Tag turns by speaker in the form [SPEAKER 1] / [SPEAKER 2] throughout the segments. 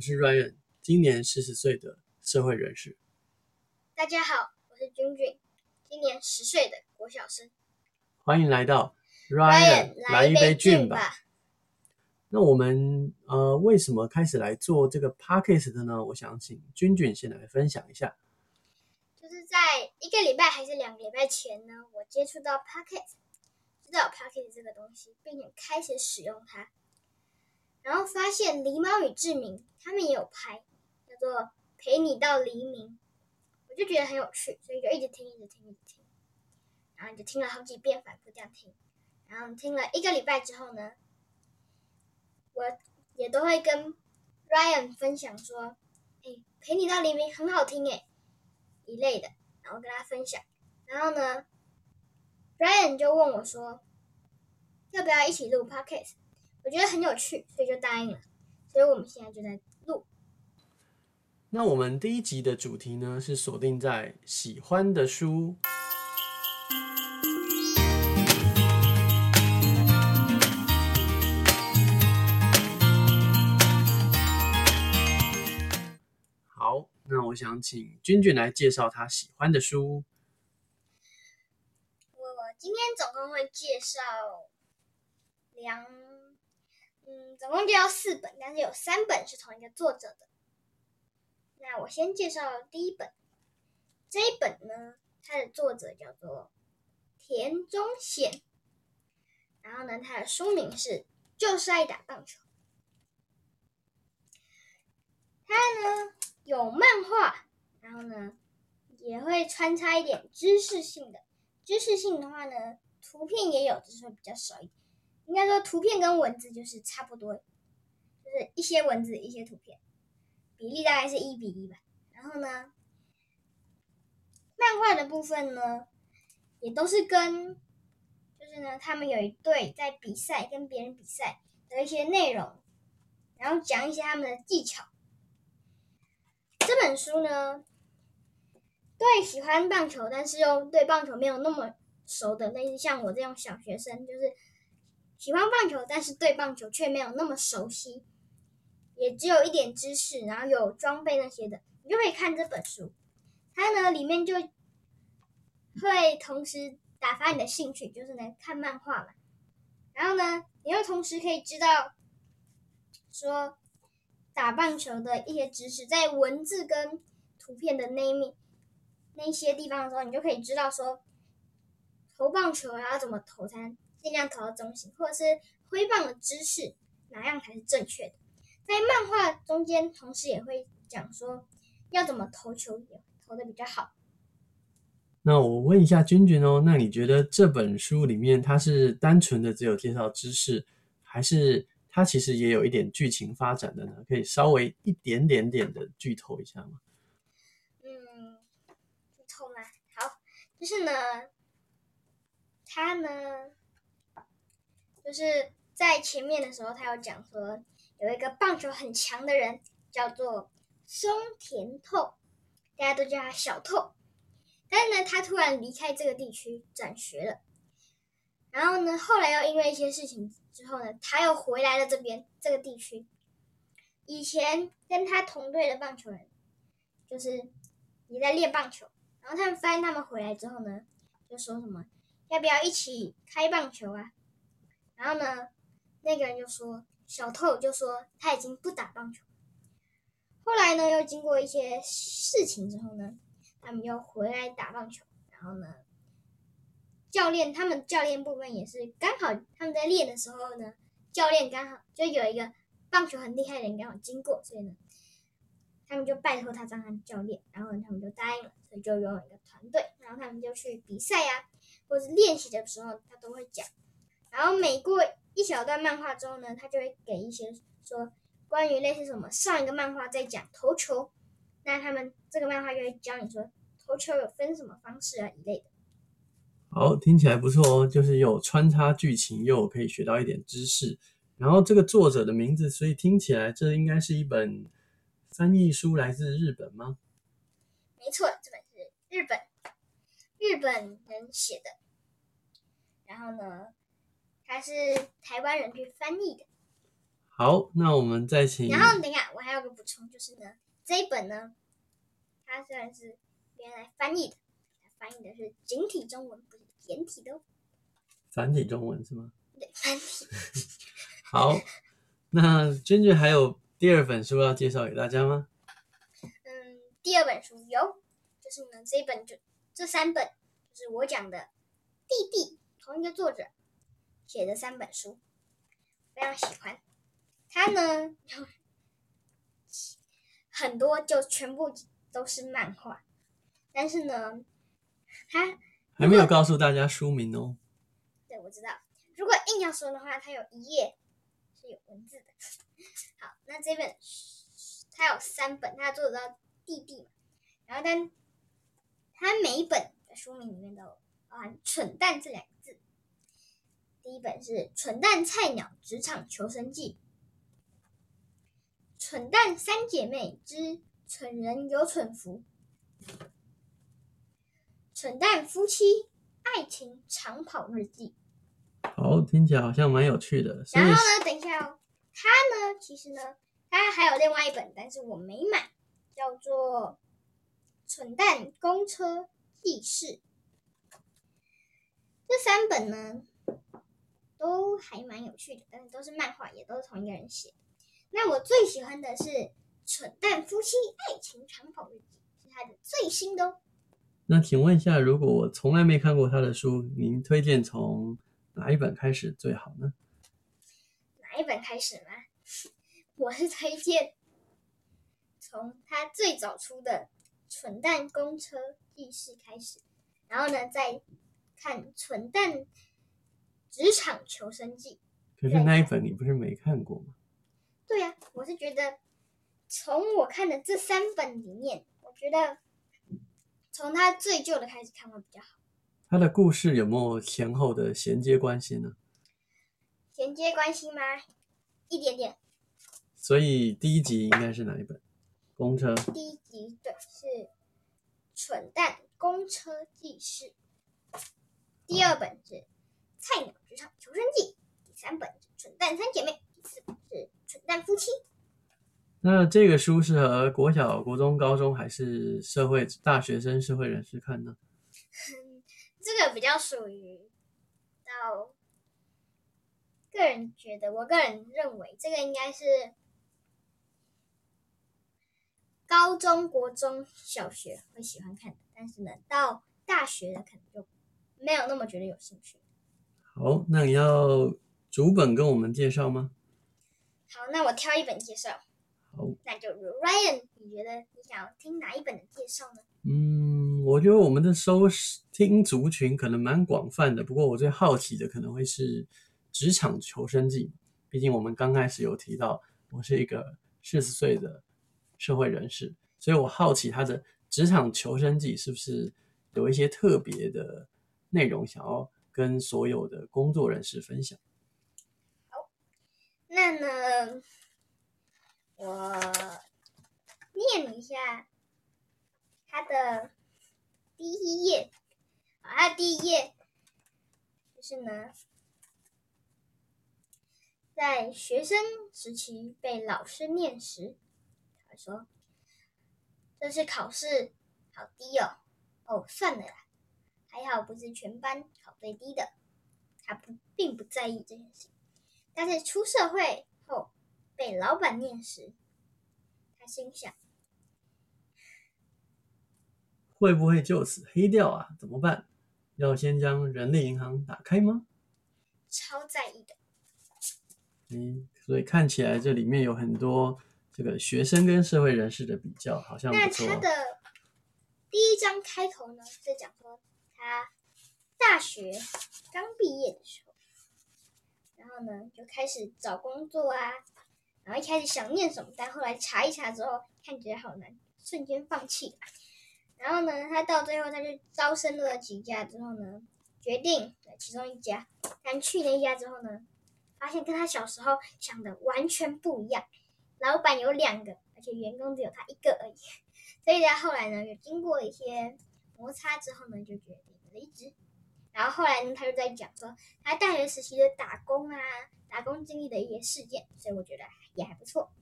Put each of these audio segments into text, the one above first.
[SPEAKER 1] 我是 Ryan，今年四十岁的社会人士。
[SPEAKER 2] 大家好，我是君君，今年十岁的国小生。
[SPEAKER 1] 欢迎来到 Ryan，, Ryan 来一杯菌吧。那我们呃，为什么开始来做这个 Podcast 的呢？我想请君君先来分享一下。
[SPEAKER 2] 就是在一个礼拜还是两个礼拜前呢，我接触到 Podcast，知道 Podcast 这个东西，并且开始使用它。然后发现狸猫与志明他们也有拍，叫做《陪你到黎明》，我就觉得很有趣，所以就一直听，一直听，一直听，然后就听了好几遍，反复这样听。然后听了一个礼拜之后呢，我也都会跟 Ryan 分享说：“哎，《陪你到黎明》很好听哎，一类的。”然后跟他分享。然后呢，Ryan 就问我说：“要不要一起录 Podcast？” 我觉得很有趣，所以就答应了。所以我们现在就在录。
[SPEAKER 1] 那我们第一集的主题呢，是锁定在喜欢的书。好，那我想请君君来介绍他喜欢的书。
[SPEAKER 2] 我今天总共会介绍两。嗯，总共就要四本，但是有三本是同一个作者的。那我先介绍第一本，这一本呢，它的作者叫做田中贤，然后呢，它的书名是《就是爱打棒球》。它呢有漫画，然后呢也会穿插一点知识性的。知识性的话呢，图片也有，只是会比较少一点。应该说，图片跟文字就是差不多，就是一些文字，一些图片，比例大概是一比一吧。然后呢，漫画的部分呢，也都是跟，就是呢，他们有一队在比赛，跟别人比赛的一些内容，然后讲一些他们的技巧。这本书呢，对喜欢棒球，但是又对棒球没有那么熟的，类似像我这种小学生，就是。喜欢棒球，但是对棒球却没有那么熟悉，也只有一点知识，然后有装备那些的，你就可以看这本书。它呢里面就会同时打发你的兴趣，就是能看漫画嘛。然后呢，你又同时可以知道说打棒球的一些知识，在文字跟图片的那一面那些地方的时候，你就可以知道说投棒球然后怎么投才。尽量投到中心，或者是挥棒的姿势哪样才是正确的？在漫画中间，同时也会讲说要怎么投球也投的比较好。
[SPEAKER 1] 那我问一下君君哦，那你觉得这本书里面它是单纯的只有介绍知识，还是它其实也有一点剧情发展的呢？可以稍微一点点点的剧透一下吗？
[SPEAKER 2] 嗯，剧透吗？好，就是呢，它呢。就是在前面的时候，他有讲说有一个棒球很强的人叫做松田透，大家都叫他小透。但是呢，他突然离开这个地区转学了。然后呢，后来又因为一些事情之后呢，他又回来了这边这个地区。以前跟他同队的棒球人，就是也在练棒球。然后他们发现他们回来之后呢，就说什么要不要一起开棒球啊？然后呢，那个人就说，小透就说他已经不打棒球。后来呢，又经过一些事情之后呢，他们又回来打棒球。然后呢，教练他们教练部分也是刚好他们在练的时候呢，教练刚好就有一个棒球很厉害的人刚好经过，所以呢，他们就拜托他当他教练。然后呢，他们就答应了，所以就拥有一个团队。然后他们就去比赛呀、啊，或者练习的时候，他都会讲。然后每过一小段漫画之后呢，他就会给一些说关于类似什么上一个漫画在讲投球，那他们这个漫画就会教你说投球有分什么方式啊一类的。
[SPEAKER 1] 好，听起来不错哦，就是有穿插剧情，又可以学到一点知识。然后这个作者的名字，所以听起来这应该是一本翻译书，来自日本吗？
[SPEAKER 2] 没错，这本是日本日本人写的。然后呢？还是台湾人去翻译的。
[SPEAKER 1] 好，那我们再请。
[SPEAKER 2] 然后等一下，我还有个补充，就是呢，这一本呢，它虽然是原来翻译的，翻译的是简体中文，不是简体的哦。
[SPEAKER 1] 繁体中文是吗？
[SPEAKER 2] 对，繁体。
[SPEAKER 1] 好，那君君还有第二本书要介绍给大家吗？
[SPEAKER 2] 嗯，第二本书有，就是呢，这一本就这三本，就是我讲的《弟弟》，同一个作者写的三本书，非常喜欢。他呢，很多就全部都是漫画，但是呢，他
[SPEAKER 1] 还没有告诉大家书名哦。
[SPEAKER 2] 对，我知道。如果硬要说的话，它有一页是有文字的。好，那这本它有三本，它做到弟弟嘛。然后但它每一本的书名里面都包含“蠢蛋”这两。第一本是《蠢蛋菜鸟职场求生记》。蠢蛋三姐妹之蠢人有蠢福，蠢蛋夫妻爱情长跑日记。
[SPEAKER 1] 好，听起来好像蛮有趣的。
[SPEAKER 2] 然后呢，等一下哦，它呢，其实呢，它还有另外一本，但是我没买，叫做《蠢蛋公车记事》。这三本呢，都还蛮有趣的，但是都是漫画，也都是同一个人写。那我最喜欢的是《蠢蛋夫妻爱情长跑日记》，是他的最新的哦。
[SPEAKER 1] 那请问一下，如果我从来没看过他的书，您推荐从哪一本开始最好呢？
[SPEAKER 2] 哪一本开始吗？我是推荐从他最早出的《蠢蛋公车记事》开始，然后呢，再看《蠢蛋职场求生记》。
[SPEAKER 1] 可是那一本你不是没看过吗？
[SPEAKER 2] 对呀、啊，我是觉得从我看的这三本里面，我觉得从他最旧的开始看会比较好。
[SPEAKER 1] 他的故事有没有前后的衔接关系呢？
[SPEAKER 2] 衔接关系吗？一点点。
[SPEAKER 1] 所以第一集应该是哪一本？公车。
[SPEAKER 2] 第一集对，是《蠢蛋公车记事》。第二本是《菜鸟职场求生记》，第三本是《蠢蛋三姐妹》，第四本是。蠢蛋夫妻。
[SPEAKER 1] 那这个书适合国小、国中、高中还是社会大学生、社会人士看呢？
[SPEAKER 2] 这个比较属于到个人觉得，我个人认为这个应该是高中国中小学会喜欢看的，但是呢，到大学的可能就没有那么觉得有兴趣。
[SPEAKER 1] 好，那你要逐本跟我们介绍吗？
[SPEAKER 2] 好，那我挑一本介绍。
[SPEAKER 1] 好，
[SPEAKER 2] 那就 Ryan，你觉得你想要听哪一本的介绍呢？
[SPEAKER 1] 嗯，我觉得我们的收听族群可能蛮广泛的，不过我最好奇的可能会是《职场求生记》，毕竟我们刚开始有提到，我是一个四十岁的社会人士，所以我好奇他的《职场求生记》是不是有一些特别的内容，想要跟所有的工作人士分享。
[SPEAKER 2] 那呢，我念一下他的第一页。啊，第一页就是呢，在学生时期被老师念时，他说：“这次考试好低哦。”哦，算了啦，还好不是全班考最低的。他不并不在意这件事。但是出社会后被老板念时，他心想：
[SPEAKER 1] 会不会就此黑掉啊？怎么办？要先将人力银行打开吗？
[SPEAKER 2] 超在意的。
[SPEAKER 1] 嗯，所以看起来这里面有很多这个学生跟社会人士的比较，好像。
[SPEAKER 2] 那他的第一章开头呢，是讲说他大学刚毕业的时候。然后呢，就开始找工作啊，然后一开始想念什么，但后来查一查之后，看起来好难，瞬间放弃。然后呢，他到最后他就招生了几家之后呢，决定其中一家，但去那一家之后呢，发现跟他小时候想的完全不一样。老板有两个，而且员工只有他一个而已。所以在后来呢，有经过一些摩擦之后呢，就决定离职。然后后来呢，他就在讲说他大学时期的打工啊，打工经历的一些事件，所以我觉得也还不错。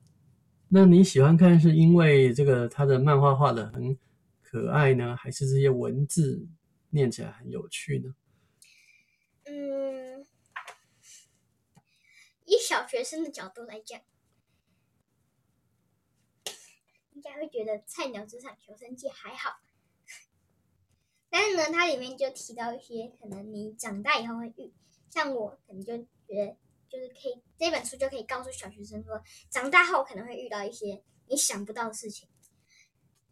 [SPEAKER 1] 那你喜欢看是因为这个他的漫画画的很可爱呢，还是这些文字念起来很有趣呢？
[SPEAKER 2] 嗯，以小学生的角度来讲，应该会觉得《菜鸟职场求生记》还好。但是呢，它里面就提到一些可能你长大以后会遇，像我可能就觉得。就是可以，这本书就可以告诉小学生说，长大后可能会遇到一些你想不到的事情。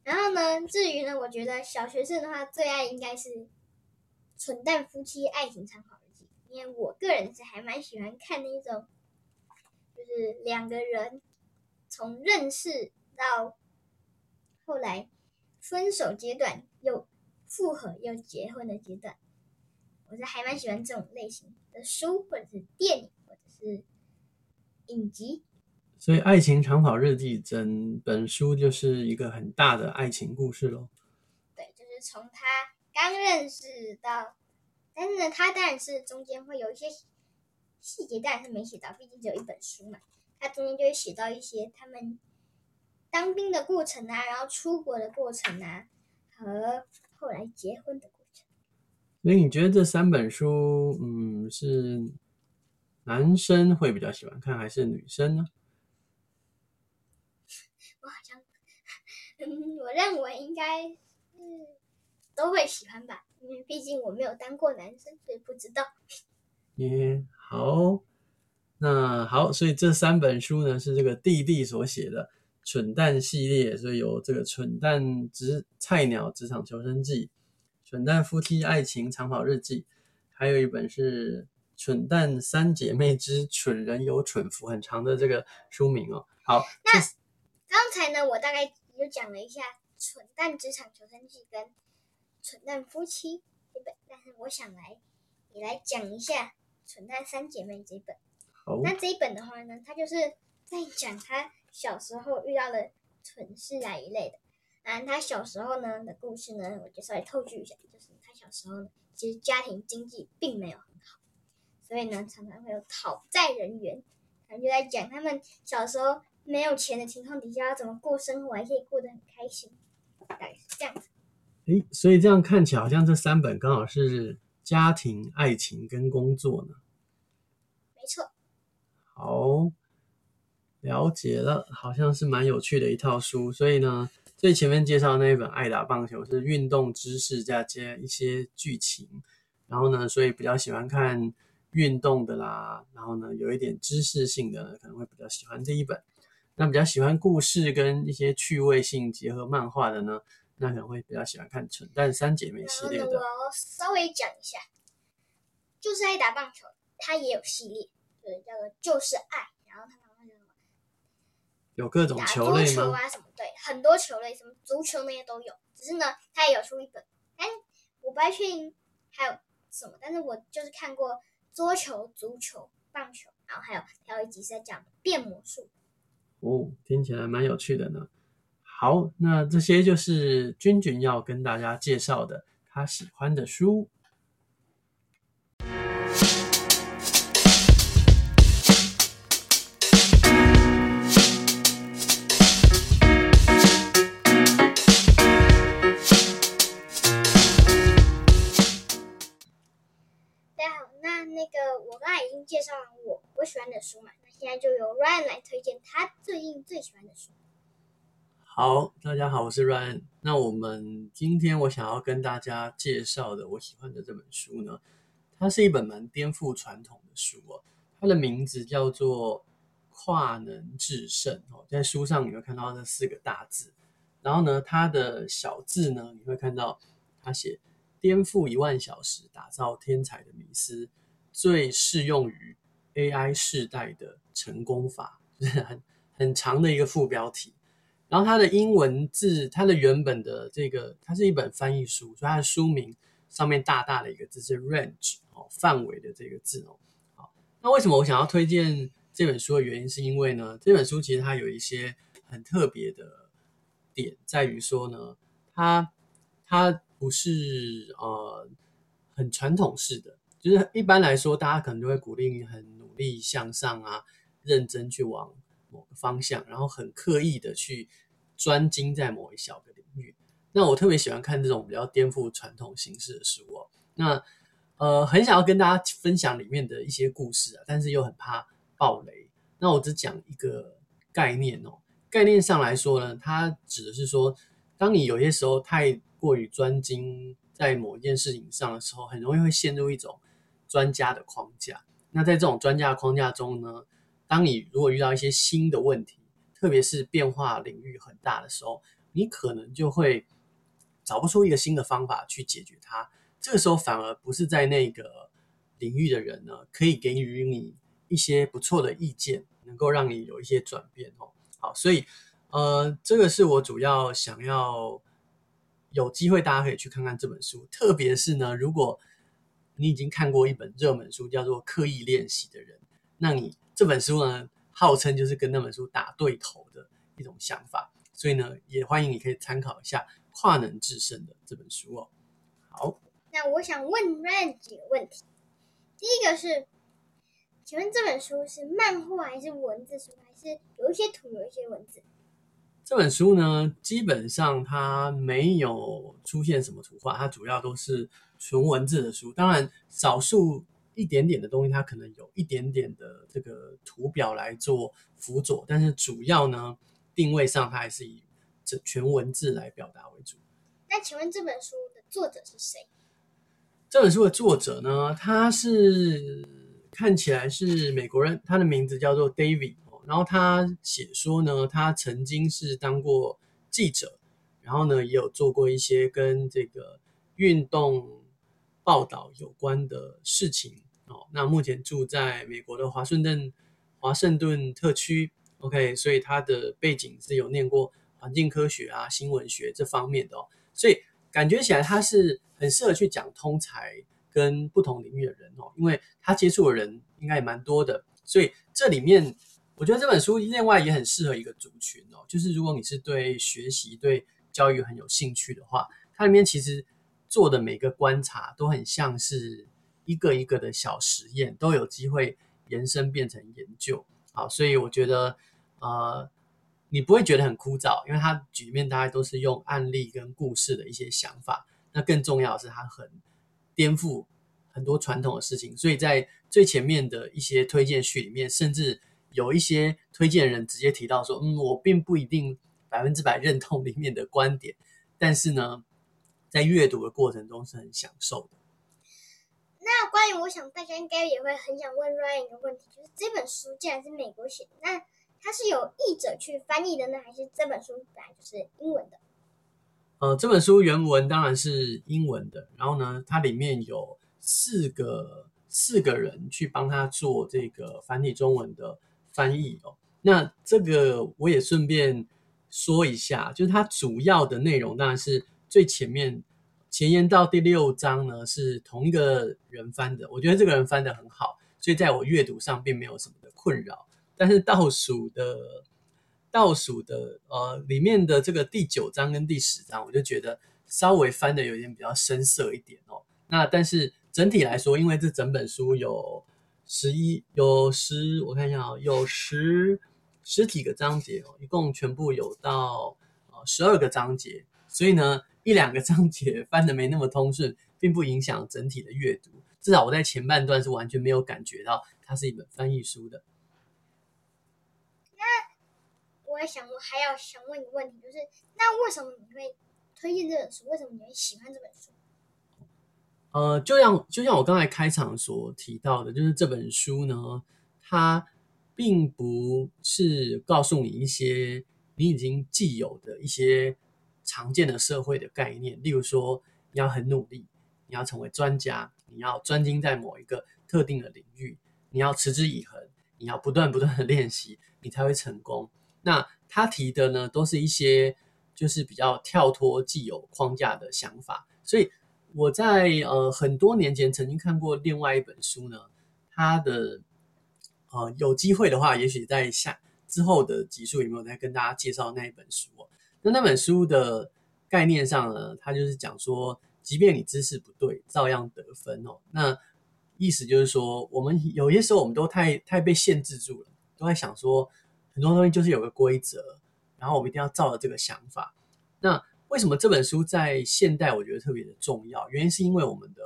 [SPEAKER 2] 然后呢，至于呢，我觉得小学生的话最爱应该是《蠢蛋夫妻爱情长跑日记》，因为我个人是还蛮喜欢看那种，就是两个人从认识到后来分手阶段，又复合又结婚的阶段，我是还蛮喜欢这种类型的书或者是电影。或者是影集，
[SPEAKER 1] 所以《爱情长跑日记》整本书就是一个很大的爱情故事喽。
[SPEAKER 2] 对，就是从他刚认识到，但是呢，他当然是中间会有一些细节，当然是没写到，毕竟只有一本书嘛。他中间就会写到一些他们当兵的过程啊，然后出国的过程啊，和后来结婚的过程。
[SPEAKER 1] 所以你觉得这三本书，嗯，是？男生会比较喜欢看还是女生呢？
[SPEAKER 2] 我好像，嗯，我认为应该是都会喜欢吧，因为毕竟我没有当过男生，所以不知道。
[SPEAKER 1] 耶，好，那好，所以这三本书呢是这个弟弟所写的《蠢蛋》系列，所以有这个《蠢蛋职菜鸟职场求生记》、《蠢蛋夫妻爱情长跑日记》，还有一本是。蠢蛋三姐妹之蠢人有蠢福，很长的这个书名哦。好，
[SPEAKER 2] 那刚才呢，我大概有讲了一下《蠢蛋职场求生记》跟《蠢蛋夫妻》这本，但是我想来你来讲一下《蠢蛋三姐妹》这本。
[SPEAKER 1] 好，
[SPEAKER 2] 那这一本的话呢，它就是在讲他小时候遇到的蠢事啊一类的。啊，他小时候呢的故事呢，我就稍微透剧一下，就是他小时候呢，其实家庭经济并没有很好。所以呢，常常会有讨债人员，他们就在讲他们小时候没有钱的情况底下要怎么过生活，还可以过得很开心，大概是这样子。
[SPEAKER 1] 诶，所以这样看起来好像这三本刚好是家庭、爱情跟工作呢。
[SPEAKER 2] 没错。
[SPEAKER 1] 好，了解了，好像是蛮有趣的一套书。所以呢，最前面介绍那一本《爱打棒球》是运动知识加接一些剧情，然后呢，所以比较喜欢看。运动的啦，然后呢，有一点知识性的可能会比较喜欢这一本。那比较喜欢故事跟一些趣味性结合漫画的呢，那可能会比较喜欢看《蠢蛋三姐妹》系列的。
[SPEAKER 2] 我稍微讲一下，就是爱打棒球，它也有系列，对，叫做就是爱。有
[SPEAKER 1] 各种球类
[SPEAKER 2] 吗？球啊什么？对，很多球类，什么足球那些都有。只是呢，它也有出一本，但我不太确定还有什么。但是我就是看过。桌球、足球、棒球，然后还有还有一集是在讲变魔术。
[SPEAKER 1] 哦，听起来蛮有趣的呢。好，那这些就是君君要跟大家介绍的他喜欢的书。
[SPEAKER 2] 介绍完我我喜欢的书嘛，那现在就由 Ryan 来推荐他最近最喜欢的书。
[SPEAKER 1] 好，大家好，我是 Ryan。那我们今天我想要跟大家介绍的我喜欢的这本书呢，它是一本蛮颠覆传统的书哦。它的名字叫做《跨能制胜》哦，在书上你会看到这四个大字，然后呢，它的小字呢，你会看到它写“颠覆一万小时，打造天才的迷思”。最适用于 AI 世代的成功法，就是很很长的一个副标题。然后它的英文字，它的原本的这个，它是一本翻译书，所以它的书名上面大大的一个字是 range 哦，范围的这个字哦。好，那为什么我想要推荐这本书的原因，是因为呢，这本书其实它有一些很特别的点，在于说呢，它它不是呃。很传统式的，就是一般来说，大家可能就会鼓励你很努力向上啊，认真去往某个方向，然后很刻意的去专精在某一小个领域。那我特别喜欢看这种比较颠覆传统形式的书哦。那呃，很想要跟大家分享里面的一些故事啊，但是又很怕爆雷。那我只讲一个概念哦。概念上来说呢，它指的是说，当你有些时候太过于专精在某一件事情上的时候，很容易会陷入一种专家的框架。那在这种专家框架中呢，当你如果遇到一些新的问题，特别是变化领域很大的时候，你可能就会找不出一个新的方法去解决它。这个时候反而不是在那个领域的人呢，可以给予你一些不错的意见，能够让你有一些转变哦。好，所以呃，这个是我主要想要有机会大家可以去看看这本书。特别是呢，如果你已经看过一本热门书叫做《刻意练习》的人，那你这本书呢，号称就是跟那本书打对头的一种想法。所以呢，也欢迎你可以参考一下《跨能制胜》的这本书哦。好。
[SPEAKER 2] 那我想问 Ryan 几个问题。第一个是，请问这本书是漫画还是文字书，还是有一些图，有一些文字？
[SPEAKER 1] 这本书呢，基本上它没有出现什么图画，它主要都是纯文字的书。当然，少数一点点的东西，它可能有一点点的这个图表来做辅佐，但是主要呢，定位上它还是以这全文字来表达为主。
[SPEAKER 2] 那请问这本书的作者是谁？
[SPEAKER 1] 这本书的作者呢，他是看起来是美国人，他的名字叫做 David。然后他写说呢，他曾经是当过记者，然后呢也有做过一些跟这个运动报道有关的事情哦。那目前住在美国的华盛顿华盛顿特区，OK，所以他的背景是有念过环境科学啊、新闻学这方面的哦，所以。感觉起来他是很适合去讲通才跟不同领域的人哦，因为他接触的人应该也蛮多的，所以这里面我觉得这本书另外也很适合一个族群哦，就是如果你是对学习、对教育很有兴趣的话，它里面其实做的每个观察都很像是一个一个的小实验，都有机会延伸变成研究。好，所以我觉得呃。你不会觉得很枯燥，因为它局面大概都是用案例跟故事的一些想法。那更重要的是，它很颠覆很多传统的事情。所以在最前面的一些推荐序里面，甚至有一些推荐人直接提到说：“嗯，我并不一定百分之百认同里面的观点，但是呢，在阅读的过程中是很享受的。”
[SPEAKER 2] 那关于我想大家应该也会很想问 Ryan 一个问题，就是这本书既然是美国写的，那它是有译者去翻译的呢，还是这本书本来就是英文的？
[SPEAKER 1] 呃，这本书原文当然是英文的，然后呢，它里面有四个四个人去帮他做这个繁体中文的翻译哦。那这个我也顺便说一下，就是它主要的内容当然是最前面前言到第六章呢是同一个人翻的，我觉得这个人翻的很好，所以在我阅读上并没有什么的困扰。但是倒数的倒数的呃里面的这个第九章跟第十章，我就觉得稍微翻的有点比较生涩一点哦。那但是整体来说，因为这整本书有十一有十，我看一下啊，有十十几个章节哦，一共全部有到呃十二个章节，所以呢一两个章节翻的没那么通顺，并不影响整体的阅读。至少我在前半段是完全没有感觉到它是一本翻译书的。
[SPEAKER 2] 那我也想，我还要想问一个问题，就是那为什么你会推荐这本书？为什么你会喜欢这本书？
[SPEAKER 1] 呃，就像就像我刚才开场所提到的，就是这本书呢，它并不是告诉你一些你已经既有的一些常见的社会的概念，例如说你要很努力，你要成为专家，你要专精在某一个特定的领域，你要持之以恒，你要不断不断的练习，你才会成功。那他提的呢，都是一些就是比较跳脱既有框架的想法。所以我在呃很多年前曾经看过另外一本书呢，他的呃有机会的话，也许在下之后的集数有没有再跟大家介绍那一本书。那那本书的概念上呢，它就是讲说，即便你知识不对，照样得分哦。那意思就是说，我们有些时候我们都太太被限制住了，都在想说很多东西就是有个规则，然后我们一定要照着这个想法。那为什么这本书在现代我觉得特别的重要？原因是因为我们的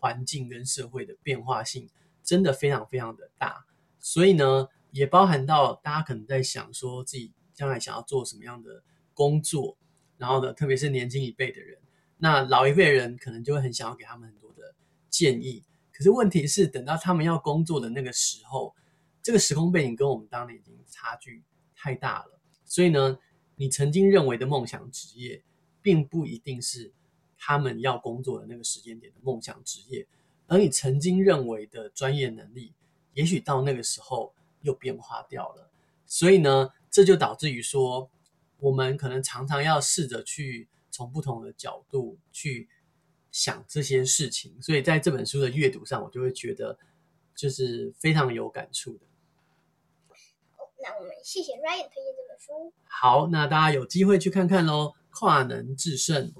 [SPEAKER 1] 环境跟社会的变化性真的非常非常的大，所以呢，也包含到大家可能在想说自己将来想要做什么样的工作，然后呢，特别是年轻一辈的人。那老一辈人可能就会很想要给他们很多的建议，可是问题是，等到他们要工作的那个时候，这个时空背景跟我们当年已经差距太大了。所以呢，你曾经认为的梦想职业，并不一定是他们要工作的那个时间点的梦想职业，而你曾经认为的专业能力，也许到那个时候又变化掉了。所以呢，这就导致于说，我们可能常常要试着去。从不同的角度去想这些事情，所以在这本书的阅读上，我就会觉得就是非常有感触的。
[SPEAKER 2] 那我们谢谢 Ryan 推荐这本书。
[SPEAKER 1] 好，那大家有机会去看看喽，跨能制
[SPEAKER 2] 胜。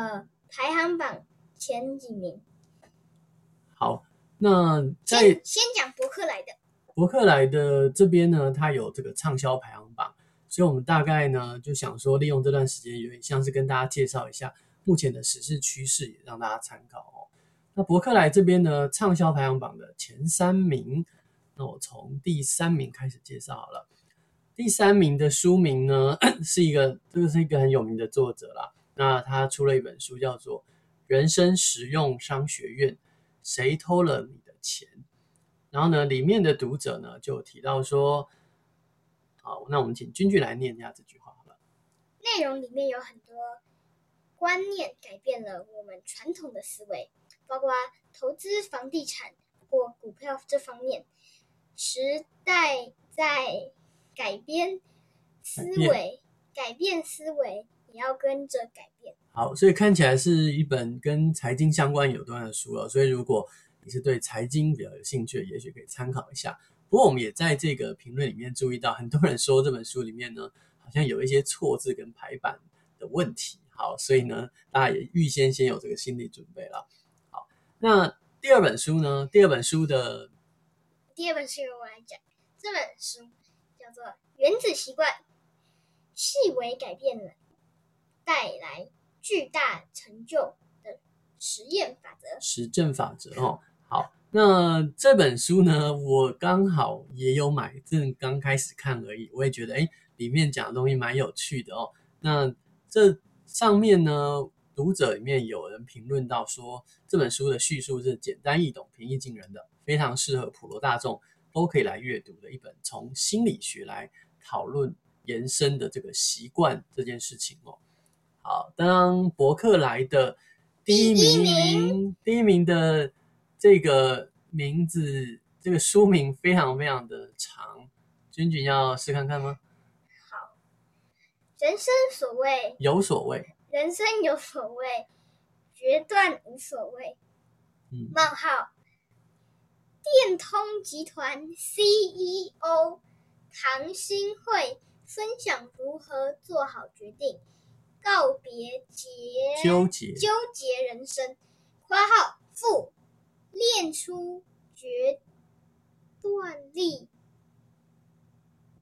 [SPEAKER 2] 的排行榜前几名。
[SPEAKER 1] 好，那在
[SPEAKER 2] 先先讲博客来的。
[SPEAKER 1] 博客来的这边呢，它有这个畅销排行榜，所以我们大概呢就想说，利用这段时间，有点像是跟大家介绍一下目前的时事趋势，也让大家参考哦。那博客来这边呢，畅销排行榜的前三名。那我从第三名开始介绍好了。第三名的书名呢，是一个，这个是一个很有名的作者啦。那他出了一本书，叫做《人生实用商学院：谁偷了你的钱》。然后呢，里面的读者呢就提到说，好，那我们请君君来念一下这句话好了。
[SPEAKER 2] 内容里面有很多观念改变了我们传统的思维，包括投资房地产或股票这方面。时代在改变思维，改变思维也要跟着改变。
[SPEAKER 1] 好，所以看起来是一本跟财经相关有关的书了。所以如果你是对财经比较有兴趣，也许可以参考一下。不过我们也在这个评论里面注意到，很多人说这本书里面呢，好像有一些错字跟排版的问题。好，所以呢，大家也预先先有这个心理准备了。好，那第二本书呢？第二本书的。
[SPEAKER 2] 第二本书由我来讲，这本书叫做《原子习惯》，细微改变了带来巨大成就的实验法则。
[SPEAKER 1] 实证法则哦，好，那这本书呢，我刚好也有买，正刚开始看而已。我也觉得，哎，里面讲的东西蛮有趣的哦。那这上面呢，读者里面有人评论到说，这本书的叙述是简单易懂、平易近人的。非常适合普罗大众都可以来阅读的一本，从心理学来讨论延伸的这个习惯这件事情哦。好，当博客来的第一名，第一名，第一名的这个名字，这个书名非常非常的长，君君要试看看吗？
[SPEAKER 2] 好，人生所谓
[SPEAKER 1] 有所谓，
[SPEAKER 2] 人生有所谓，决断无所谓。嗯，冒号。电通集团 CEO 唐新慧分享如何做好决定，告别结纠结纠结人生（括号负练出决断力）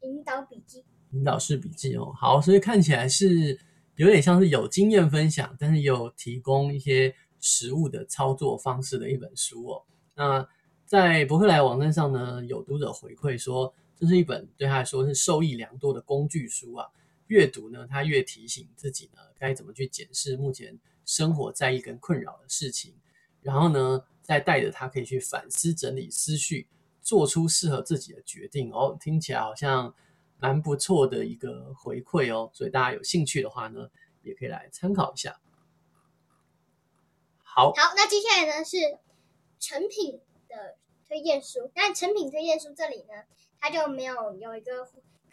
[SPEAKER 2] 引导笔记，
[SPEAKER 1] 引导式笔记哦。好，所以看起来是有点像是有经验分享，但是有提供一些实务的操作方式的一本书哦。那在博客来网站上呢，有读者回馈说，这是一本对他来说是受益良多的工具书啊。阅读呢，他越提醒自己呢，该怎么去检视目前生活在意跟困扰的事情，然后呢，再带着他可以去反思、整理思绪，做出适合自己的决定。哦，听起来好像蛮不错的一个回馈哦。所以大家有兴趣的话呢，也可以来参考一下。好，
[SPEAKER 2] 好，那接下来呢是成品的推荐书，但成品推荐书这里呢，它就没有有一个。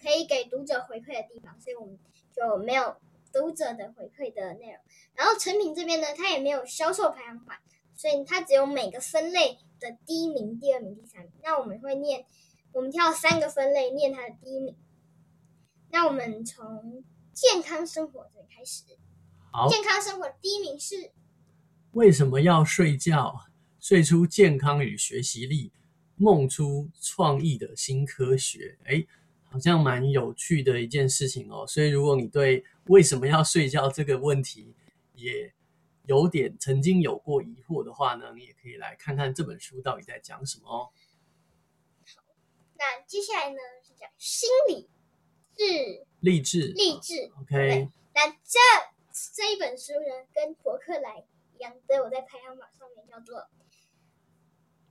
[SPEAKER 2] 可以给读者回馈的地方，所以我们就没有读者的回馈的内容。然后成品这边呢，它也没有销售排行榜，所以它只有每个分类的第一名、第二名、第三名。那我们会念，我们挑三个分类念它的第一名。那我们从健康生活这里开始。
[SPEAKER 1] 好，
[SPEAKER 2] 健康生活第一名是
[SPEAKER 1] 为什么要睡觉？睡出健康与学习力，梦出创意的新科学。诶好像蛮有趣的一件事情哦，所以如果你对为什么要睡觉这个问题也有点曾经有过疑惑的话呢，你也可以来看看这本书到底在讲什么哦。
[SPEAKER 2] 好，那接下来呢是讲心理是
[SPEAKER 1] 励志
[SPEAKER 2] 励志
[SPEAKER 1] ，OK。
[SPEAKER 2] 那这这一本书呢，跟博客来一样，都有在排行榜上面叫做。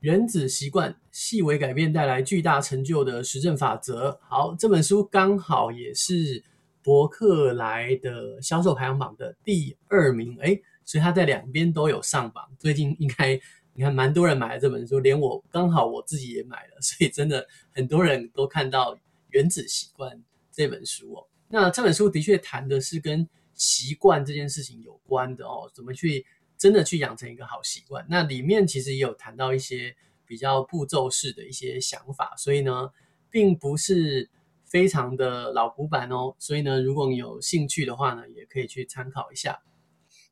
[SPEAKER 1] 原子习惯，细微改变带来巨大成就的实证法则。好，这本书刚好也是博客来的销售排行榜的第二名，诶，所以它在两边都有上榜。最近应该你看蛮多人买了这本书，连我刚好我自己也买了，所以真的很多人都看到《原子习惯》这本书哦。那这本书的确谈的是跟习惯这件事情有关的哦，怎么去。真的去养成一个好习惯，那里面其实也有谈到一些比较步骤式的一些想法，所以呢，并不是非常的老古板哦。所以呢，如果你有兴趣的话呢，也可以去参考一下。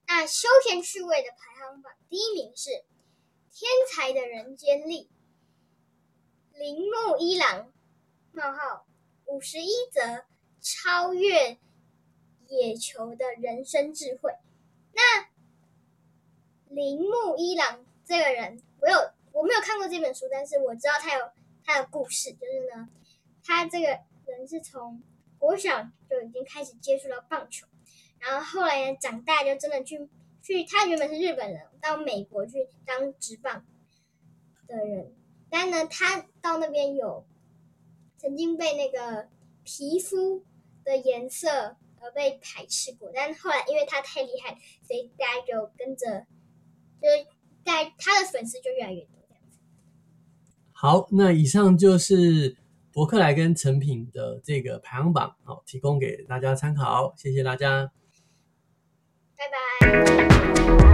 [SPEAKER 2] 那休闲趣味的排行榜第一名是《天才的人间力》，铃木一郎冒号五十一则超越野球的人生智慧。那铃木一郎这个人，我有我没有看过这本书，但是我知道他有他的故事，就是呢，他这个人是从国小就已经开始接触到棒球，然后后来呢长大就真的去去，他原本是日本人，到美国去当职棒的人，但呢他到那边有曾经被那个皮肤的颜色而被排斥过，但后来因为他太厉害，所以大家就跟着。就在他的粉丝就越来越多这样子。
[SPEAKER 1] 好，那以上就是博客来跟成品的这个排行榜，好，提供给大家参考，谢谢大家，
[SPEAKER 2] 拜拜。